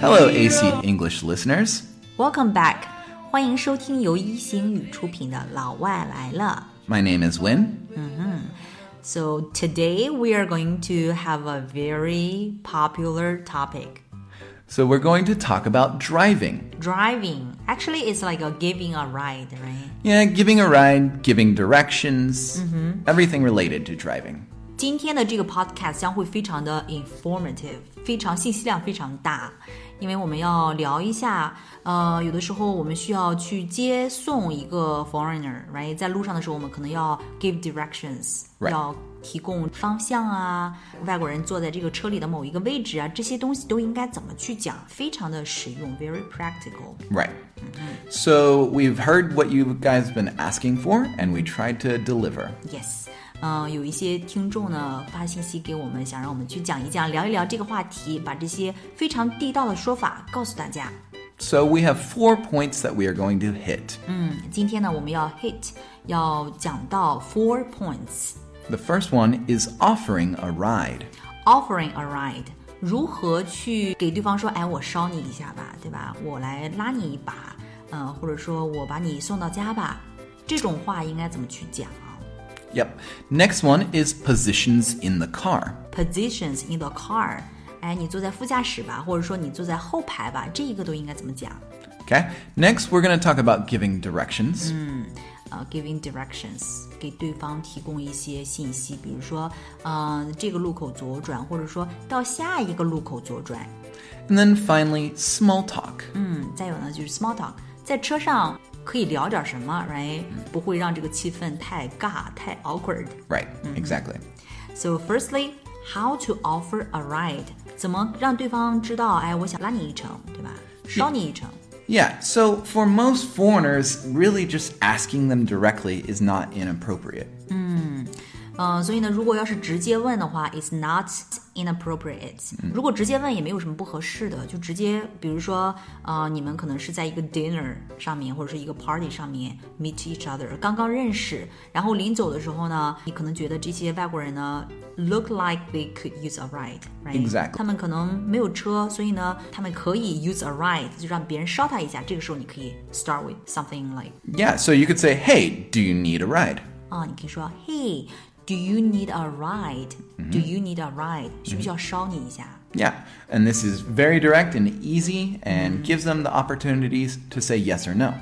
Hello, AC English listeners. Welcome back，欢迎收听由一星语出品的《老外来了》。 My name is Win. So today we are going to have a very popular topic. So, we're going to talk about driving. Driving. Actually, it's like a giving a ride, right? Yeah, giving a ride, giving directions, everything related to driving. 今天的这个 podcast 将会非常的 informative，非常信息量非常大，因为我们要聊一下，呃，有的时候我们需要去接送一个 foreigner，right？在路上的时候，我们可能要 give directions，、 Right 要提供方向啊，外国人坐在这个车里的某一个位置啊，这些东西都应该怎么去讲，非常的实用，very practical。 Right. So, we've heard what you guys been asking for, and we tried to deliver. Yes， 嗯、有一些听众呢发信息给我们，想让我们去讲一讲、聊一聊这个话题，把这些非常地道的说法告诉大家。So, we have four points that we are going to hit. 嗯今天呢，我们要 hit，要讲到 four points。The first one is offering a ride. Offering a ride，如何去给对方说，哎，我捎你一下吧，对吧？我来拉你一把，嗯、或者说我把你送到家吧，这种话应该怎么去讲啊 Yep. Next one is positions in the car. ？Positions in the car，哎，你坐在副驾驶吧，或者说你坐在后排吧，这一个都应该怎么讲？ Okay. Next, we're going to talk about giving directions. 呃，giving directions，给对方提供一些信息，比如说，呃，这个路口左转，或者说到下一个路口左转。 And then finally, small talk. 嗯，再有呢就是 small talk，在车上 可以聊点什么，right？不会让这个气氛太尬、太 awkward。 Right. Exactly. So firstly, how to offer a ride？怎么让对方知道，哎，我想拉你一程，对吧？捎你一程。 Yeah, so for most foreigners, really just asking them directly is not inappropriate. 嗯， 所以呢，如果要是直接问的话，it's not inappropriate。如果直接问也没有什么不合适的，就直接，比如说，呃，你们可能是在一个 dinner 上面，或者是一个 party 上面 meet each other，刚刚认识，然后临走的时候呢，你可能觉得这些外国人呢 look like they could use a ride，right？ Exactly 他们可能没有车，所以呢，他们可以 use a ride，就让别人捎他一下。这个时候你可以 start with something like Yeah, so you could say, hey, do you need a ride? 啊，你可以说，Hey, do you need a ride? Do you need a ride? 需不需要捎你一下？ Yeah, and this is very direct and easy and gives them the opportunities to say yes or no.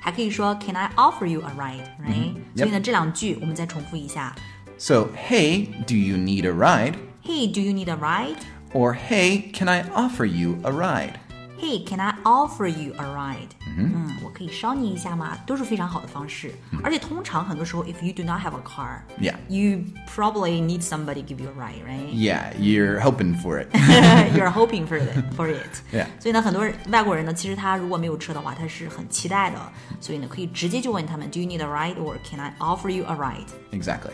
还可以说，Can I offer you a ride? Right？、 Yep 所以呢，这两句我们再重复一下。 So, hey, do you need a ride? Hey, do you need a ride? Or hey, can I offer you a ride? Hey, can I offer you a ride? 嗯，我可以捎你一下吗？都是非常好的方式。而且通常很多时候，if you do not have a car, Yeah. you probably need somebody give you a ride, right? Yeah, you're hoping for it. You're hoping for it, for it. Yeah. 所以呢，很多人外国人呢，其实他如果没有车的话，他是很期待的。所以呢，可以直接就问他们，Do you need a ride or can I offer you a ride? exactly.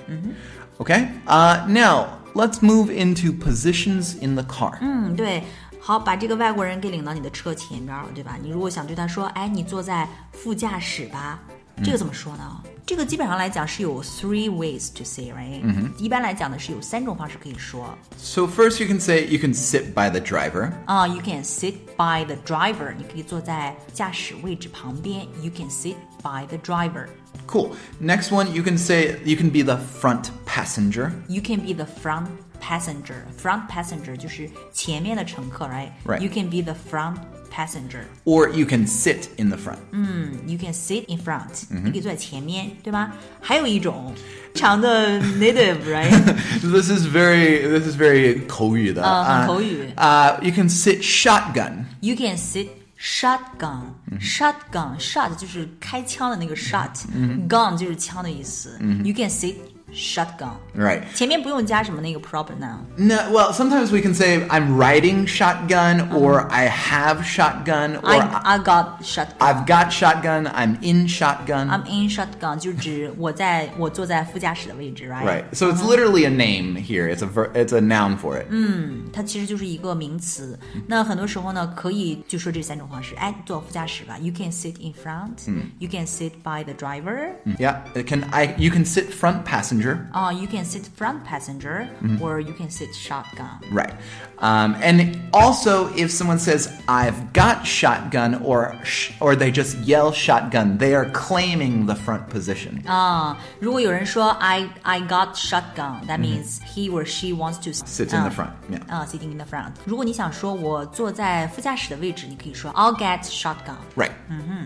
Okay, uh, now let's move into positions in the car. 嗯，对。 好，把这个外国人给领到你的车前边了，对吧？你如果想对他说，哎，你坐在副驾驶吧，这个怎么说呢？这个基本上来讲是有 three ways to say, right？嗯一般来讲呢是有三种方式可以说。 So, first, you can say you can sit by the driver. 啊、y o u can sit by the driver，你可以坐在驾驶位置旁边。You can sit by the driver。 Cool. Next one, you can say you can be the front passenger. You can be the front passenger. Front passenger 就是前面的乘客，right? Right. You can be the front passenger. Or you can sit in the front. You can sit in front. 你可以坐在前面，对吧？还有一种，非常的 native，right? This is very this is very 口语的.啊，很口语。 Uh, you can sit shotgun. You can sit shotgun. Shotgun, shot 就是开枪的那个 shot，gun 就是枪的意思。You can sit shotgun. Right. 前面不用加什么那个 proper noun。 No, well, sometimes we can say I'm riding shotgun or I have shotgun or I I got shotgun. I've got shotgun, I'm in shotgun. I'm in shotgun 就指我在我坐在副驾驶的位置，right？ right. So it's literally a name here. It's a ver- it's a noun for it. 它其实就是一个名词。那很多时候呢，可以就说这三种方式。哎，坐副驾驶吧，You can sit in front. You can sit by the driver. Yeah. It can I you can sit front passenger passenger. Uh, you can sit front passenger or you can sit shotgun. Right. Um, and also, if someone says, I've got shotgun, or, sh- or they just yell shotgun, they are claiming the front position. 啊、如果有人说 I I got shotgun, that means he or she wants to Sit in the front, yeah. 啊、sitting in the front. 如果你想说我坐在副驾驶的位置，你可以说 I'll get shotgun. Right.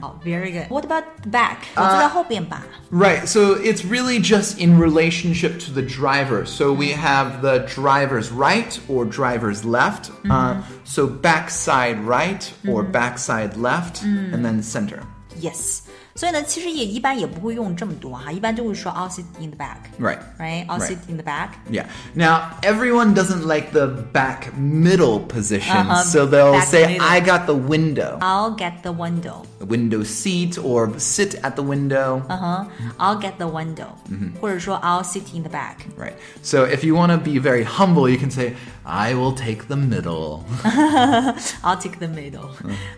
好、v e r y good. What about the back? 我坐在后边吧。 Right, so it's really just in relationship to the driver. So we have the driver's right or driver's left. Uh, so backside right or backside left, and then center. Yes. 所以呢，其实也一般也不会用这么多哈，一般就会说 I'll sit in the back. Right. Right. I'll Right. sit in the back. Yeah. Now, everyone doesn't like the back middle position, Uh-huh, so they'll back say, middle. I got the window. I'll get the window. The window seat or sit at the window. 嗯哼、I'll get the window，、或者说 I'll sit in the back。 Right. So if you want to be very humble, you can say, I will take the middle. I'll take the middle、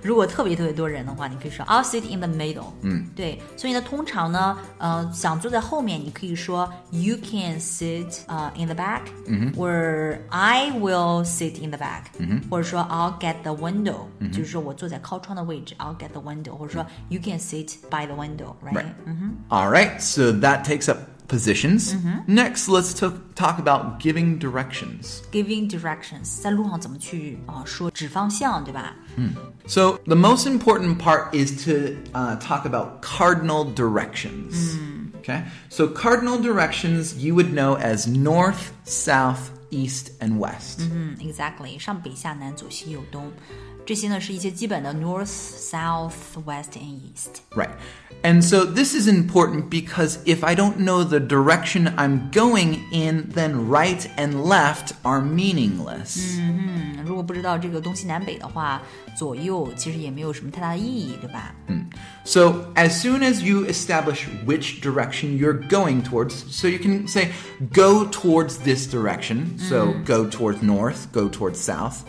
如果特别特别多人的话，你可以说 I'll sit in the middle。嗯，对，所以呢，通常呢，呃，想坐在后面，你可以说 You can sit 呃、in the back，嗯或者 I will sit in the back，嗯或者说 I'll get the window，、就是说我坐在靠窗的位置，I'll get the window， 或者说 You can sit by the window，right？ Right. All right. So that takes up positions. Next, let's to- talk about giving directions. Giving directions，在路上怎么去啊、说指方向，对吧？ So the most important part is to uh, talk about cardinal directions. Okay. So cardinal directions you would know as north, south, east, and west. 嗯，exactly，上北下南左西右东， 这些呢是一些基本的 north、south、west and east。 Right. And so this is important because if I don't know the direction I'm going in, then right and left are meaningless. 嗯，如果不知道这个东西南北的话，左右其实也没有什么太大的意义，对吧？ So as soon as you establish which direction you're going towards, so you can say go towards this direction. So go towards north, go towards south,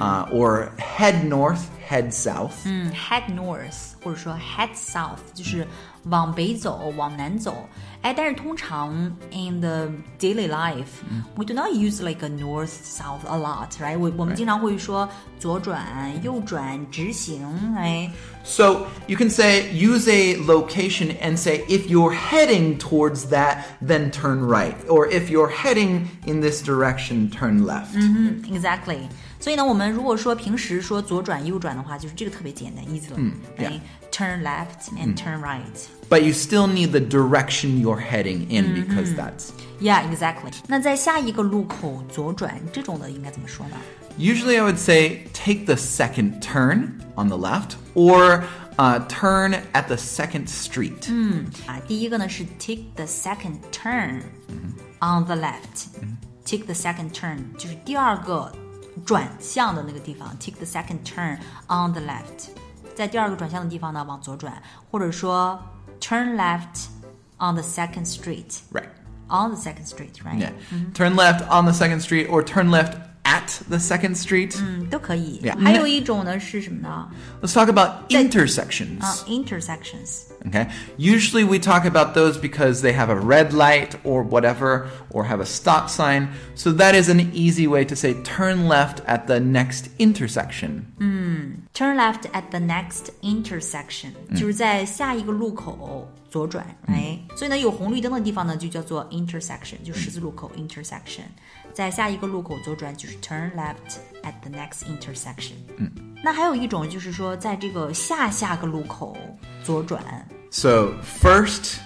uh, or head north, head south. 嗯，head north 或者说 head south 就是往北走，往南走。哎，但是通常 in the daily life、we do not use like a north south a lot，right？我我们经常会说左转、右转、直行，哎。 So you can say use a location and say if you're heading towards that, then turn right, or if you're heading in this direction, turn left. Exactly. 所以呢，我们如果说平时说左转右转的话，就是这个特别简单，easy 了。哎 Turn left and turn right. But you still need the direction you're heading in because that's Yeah, exactly. 那在下一个路口左转这种的应该怎么说呢？ Usually, I would say take the second turn on the left or uh, turn at the second street. 啊，第一个呢是 take the second turn on the left. Take the second turn 就是第二个 转向的那个地方。Take the second turn on the left，在第二个转向的地方呢往左转，或者说 turn left on the second street. Right. On the second street, right? Yeah. Turn left on the second street or turn left at the second street. 嗯，都可以。 Yeah. 还有一种呢是什么呢？ Let's talk about intersections. 啊，intersections。 Okay. Usually we talk about those because they have a red light or whatever, or have a stop sign. So that is an easy way to say turn left at the next intersection. Turn left at the next intersection，、就是在下一个路口左转，哎、 所以呢，有红绿灯的地方呢，就叫做 intersection，就十字路口 intersection，在下一个路口左转就是 turn left at the next intersection。嗯，那还有一种就是说，在这个下下个路口左转 So first,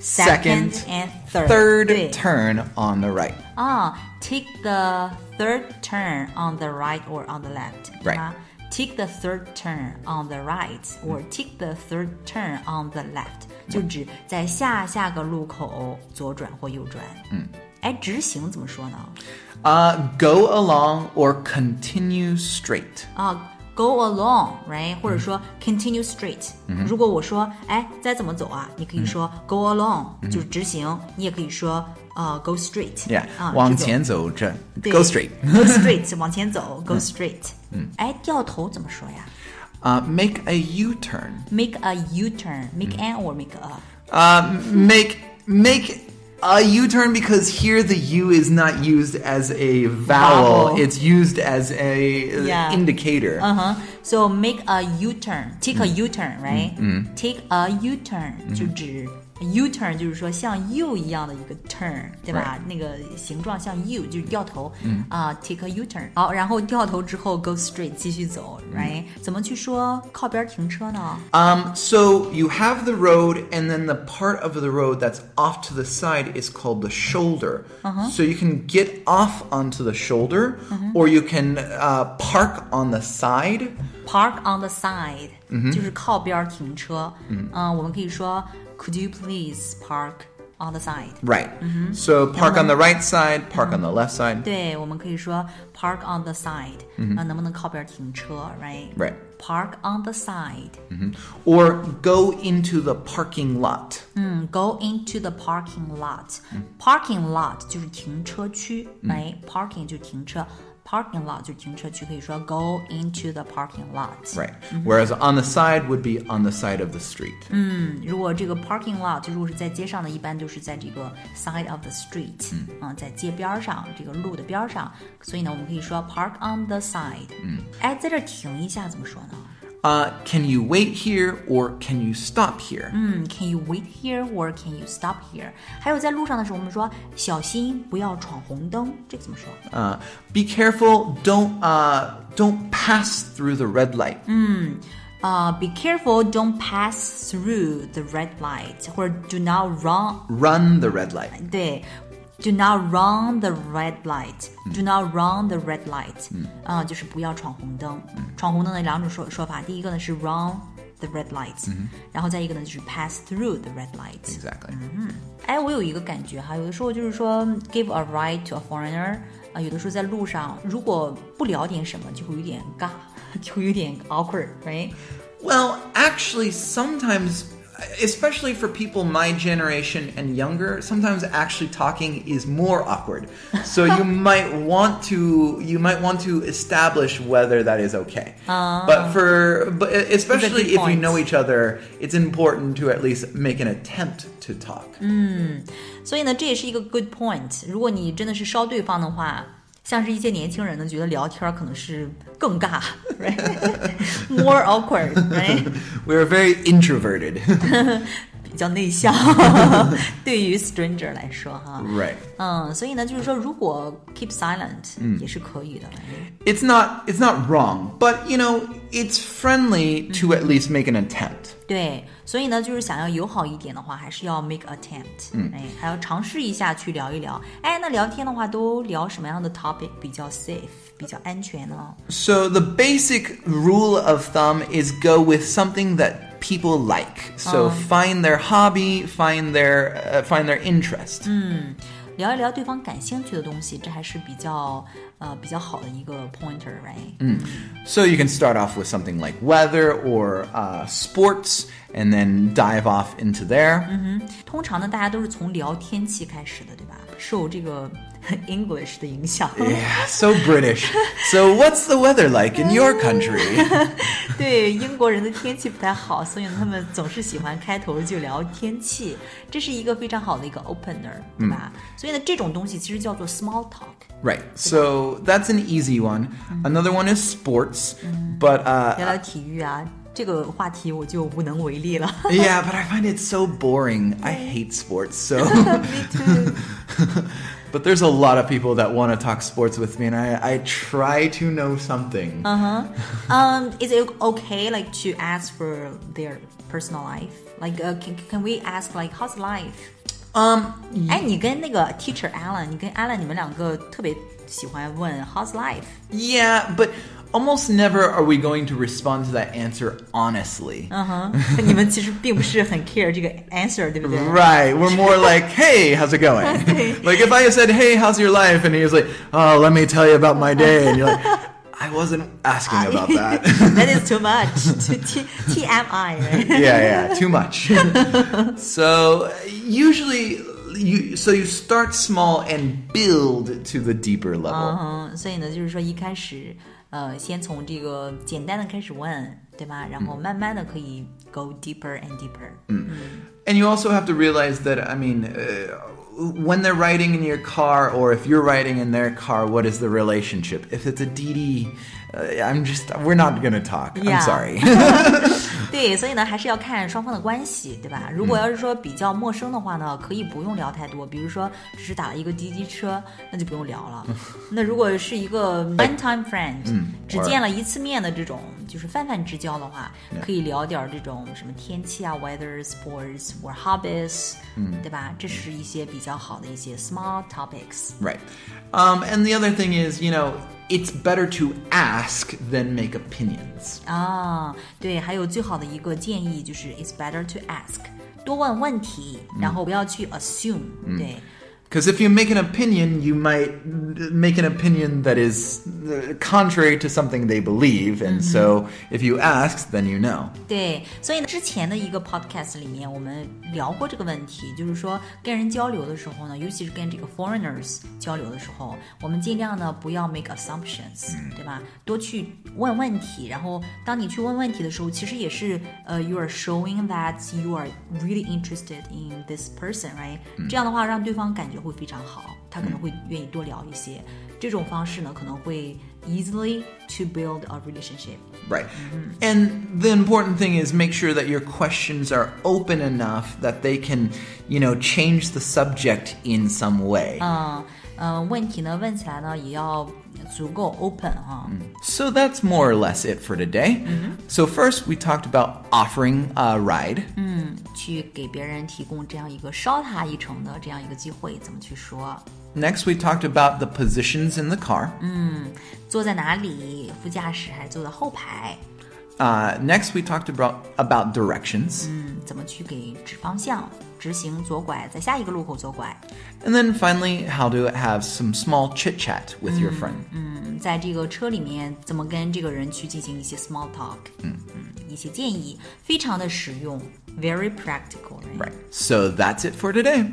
second, and third， third 对 turn on the right. 啊，take the third turn on the right or on the left，对 Right. 吗 ？Take the third turn on the right or take the third turn on the left，就指在下下个路口左转或右转。嗯，哎，直行怎么说呢？ Uh, go along or continue straight. 啊，go along，right，或者说 continue straight。如果我说，哎，再怎么走啊？你可以说 go along，就是直行。你也可以说，呃，go straight。 Yeah. 啊，往这种前走着, 对 go straight. go straight 往前走，go straight。 嗯，哎，掉头怎么说呀 Uh, make a U-turn. ？Make a U turn，make an or make a？ Uh, make make A U-turn because here the U is not used as a vowel; Vowel. it's used as a uh, Yeah. indicator. Uh huh. So make a U-turn, take a U-turn, right? Take a U-turn 就指 U-turn 就是说像 U 一样的一个 turn，对吧？那个形状像 U 就是掉头啊、t a k e a U-turn。好，然后掉头之后 go straight 继续走，right？怎么去说靠边停车呢？ Um, so you have the road, and then the part of the road that's off to the side is called the shoulder. So you can get off onto the shoulder, or you can uh, park on the side. Park on the side，、就是靠边停车。嗯、我们可以说 Could you please park on the side？ Right. So park on the right side, park on the left side. 对，我们可以说 park on the side，啊、能不能靠边停车，right？ Right. Park on the side， Or go into the parking lot. 嗯，go into the parking lot。Parking lot 就是停车区，哎、p a r k i n g 就是停车 ，parking lot 就是停车区，可以说 go into the parking lot。 Right. Whereas on the side would be on the side of the street. 如果这个 parking lot 如果是在街上的，一般都是在这个 side of the street，嗯、在街边儿上，这个路的边儿上，所以呢，我们可以说 park on the side。嗯，哎，在这儿停一下怎么说呢？ Uh, can you wait here or can you stop here? 嗯，Can you wait here or can you stop here？还有在路上的时候，我们说小心不要闯红灯，这个怎么说？ Uh, be careful. Don't uh, don't pass through the red light. 啊、b e careful, don't pass through the red light，或者 do not run Run the red light. 对 ，do not run the red light，do not run the red light，啊、就是不要闯红灯。闯红灯的两种说说法，第一个呢是 run the red light，、然后再一个呢就是 pass through the red light。 Exactly. 哎，我有一个感觉哈，有的时候就是说 give a ride to a foreigner，啊、有的时候在路上如果不聊点什么，就会有点尬，就会有点 awkward，right？ Well, actually, sometimes, especially for people my generation and younger, sometimes actually talking is more awkward. So you might want to you might want to establish whether that is okay. But for but especially if you point. know each other, it's important to at least make an attempt to talk. 所以呢，这也是一个 good point。如果你真的是烧对方的话， 像是一些年轻人呢，觉得聊天儿可能是更尬，right？More awkward，right？We are very introverted. 比较内向，对于 stranger 来说哈。 right. 嗯，所以呢，就是说，如果 keep silent、也是可以的。It's not it's not wrong, but you know, it's friendly to at least make an attempt. 对，所以呢，就是想要友好一点的话，还是要 make attempt，嗯，哎，还要尝试一下去聊一聊。哎，那聊天的话，都聊什么样的 topic 比较 safe，比较安全呢？ So the basic rule of thumb is go with something that people like. So find their hobby, find their uh, find their interest. 聊一聊对方感兴趣的东西，这还是比较 呃比较好的一个 pointer，right？ So you can start off with something like weather or uh, sports, and then dive off into there. 通常呢，大家都是从聊天气开始的，对吧？受这个 English 的影响。 Yeah, so British. So what's the weather like in your country? 对英国人的天气不太好，所以呢他们总是喜欢开头就聊天气，这是一个非常好的一个 opener，对吧？所以呢，这种东西其实叫做 small talk。 right. So that's an easy one. Another one is sports, but uh, 聊聊体育啊，这个话题我就无能为力了。 yeah, but I find it so boring. I hate sports. So. Me too。 But there's a lot of people that want to talk sports with me, and I, I try to know something. Um, is it okay like to ask for their personal life? Like, uh, can can we ask like how's life? Um, 哎，你跟那个 teacher Alan，你跟 Alan 你们两个特别喜欢问 how's life？ yeah, but almost never are we going to respond to that answer honestly. 嗯哼，你们其实并不是很 care 这个 answer，对不对？ Right, we're more like, hey, how's it going? like if I said, hey, how's your life? And he was like, oh, let me tell you about my day. And you're like, I wasn't asking about that. That is too much. T T M I, right? yeah, yeah, too much. so usually, you so you start small and build to the deeper level. 嗯，所以呢，就是说一开始，呃，先从这个简单的开始问，对吧？然后慢慢的可以 go deeper and deeper。 And you also have to realize that, I mean, uh, when they're riding in your car or if you're riding in their car, what is the relationship? If it's a DD, uh, I'm just we're not gonna talk. Yeah. I'm sorry. 对，所以呢，还是要看双方的关系，对吧？如果要是说比较陌生的话呢，可以不用聊太多，比如说只是打了一个滴滴车，那就不用聊了。那如果是一个 one time friend，只见了一次面的这种，就是泛泛之交的话，可以聊点儿这种什么天气啊，weather、sports or hobbies，对吧？这是一些比较好的一些 small topics。 right. Um, and the other thing is, you know, it's better to ask than make opinions. 啊，对，还有最好的一个建议就是，it's better to ask，多问问题，然后不要去 assume，、对。 Because if you make an opinion, you might make an opinion that is uh, contrary to something they believe. And so if you ask, then you know. 对，所以呢，之前的一个 podcast 里面，我们聊过这个问题，就是说跟人交流的时候呢，尤其是跟这个 foreigners 交流的时候，我们尽量呢不要 make assumptions，、对吧？多去问问题，然后当你去问问题的时候，其实也是呃、y o u are showing that you are really interested in this person，right？、这样的话，让对方感觉 会非常好，他可能会愿意多聊一些。这种方式呢，可能会 easily to build a relationship。 Right. And the important thing is make sure that your questions are open enough that they can, you know, change the subject in some way. 嗯嗯，问题呢问起来呢也要足够 open 哈。 So that's more or less it for today. So first we talked about offering a ride. 去给别人提供这样一个捎他一程的这样一个机会，怎么去说？ Next we talked about the positions in the car. 坐在哪里？副驾驶还是坐在后排？ Uh, next we talked about about directions. 嗯，怎么去给指方向？直行左拐，在下一个路口左拐。 And then finally how to have some small chit chat with your friend. 嗯，在这个车里面怎么跟这个人去进行一些 small talk？嗯嗯，一些建议非常的实用，very practical。 Right. So that's it for today.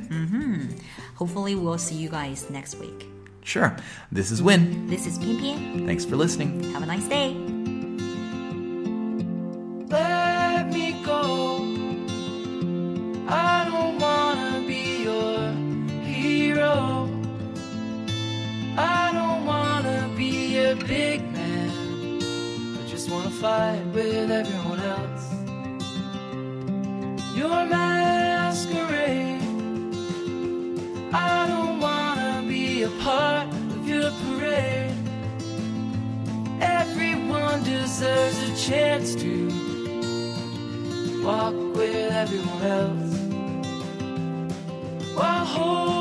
Hopefully we'll see you guys next week. Sure. This is Win. This is 偏偏 Thanks for listening. Have a nice day. With everyone else. Your masquerade. I don't wanna be a part of your parade. Everyone deserves a chance to walk with everyone else while holding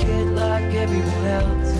kid like everyone else.